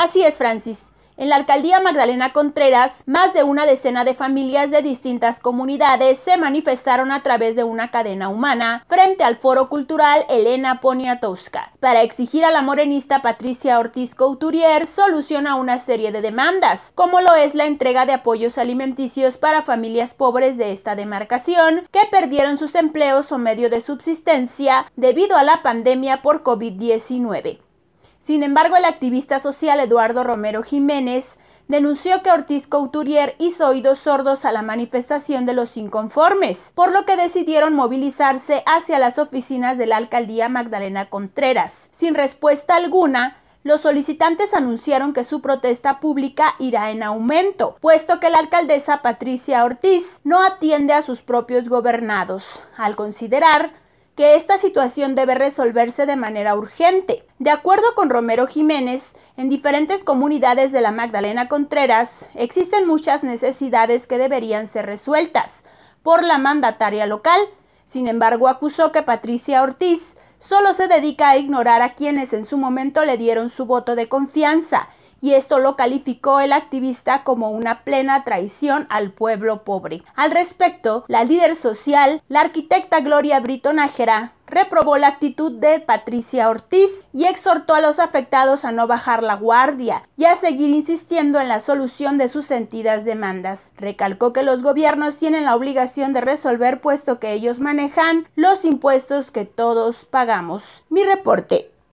Así es, Francis. En la alcaldía Magdalena Contreras, más de una decena de familias de distintas comunidades se manifestaron a través de una cadena humana frente al foro cultural Elena Poniatowska para exigir a la morenista Patricia Ortiz Couturier solución a una serie de demandas, como lo es la entrega de apoyos alimenticios para familias pobres de esta demarcación que perdieron sus empleos o medio de subsistencia debido a la pandemia por COVID-19. Sin embargo, el activista social Eduardo Romero Jiménez denunció que Ortiz Couturier hizo oídos sordos a la manifestación de los inconformes, por lo que decidieron movilizarse hacia las oficinas de la alcaldía Magdalena Contreras. Sin respuesta alguna, los solicitantes anunciaron que su protesta pública irá en aumento, puesto que la alcaldesa Patricia Ortiz no atiende a sus propios gobernados, al considerar que esta situación debe resolverse de manera urgente. De acuerdo con Romero Jiménez, en diferentes comunidades de la Magdalena Contreras existen muchas necesidades que deberían ser resueltas por la mandataria local. Sin embargo, acusó que Patricia Ortiz solo se dedica a ignorar a quienes en su momento le dieron su voto de confianza y esto lo calificó el activista como una plena traición al pueblo pobre. Al respecto, la líder social, la arquitecta Gloria Brito Nájera, reprobó la actitud de Patricia Ortiz y exhortó a los afectados a no bajar la guardia y a seguir insistiendo en la solución de sus sentidas demandas. Recalcó que los gobiernos tienen la obligación de resolver puesto que ellos manejan los impuestos que todos pagamos. Mi reporte.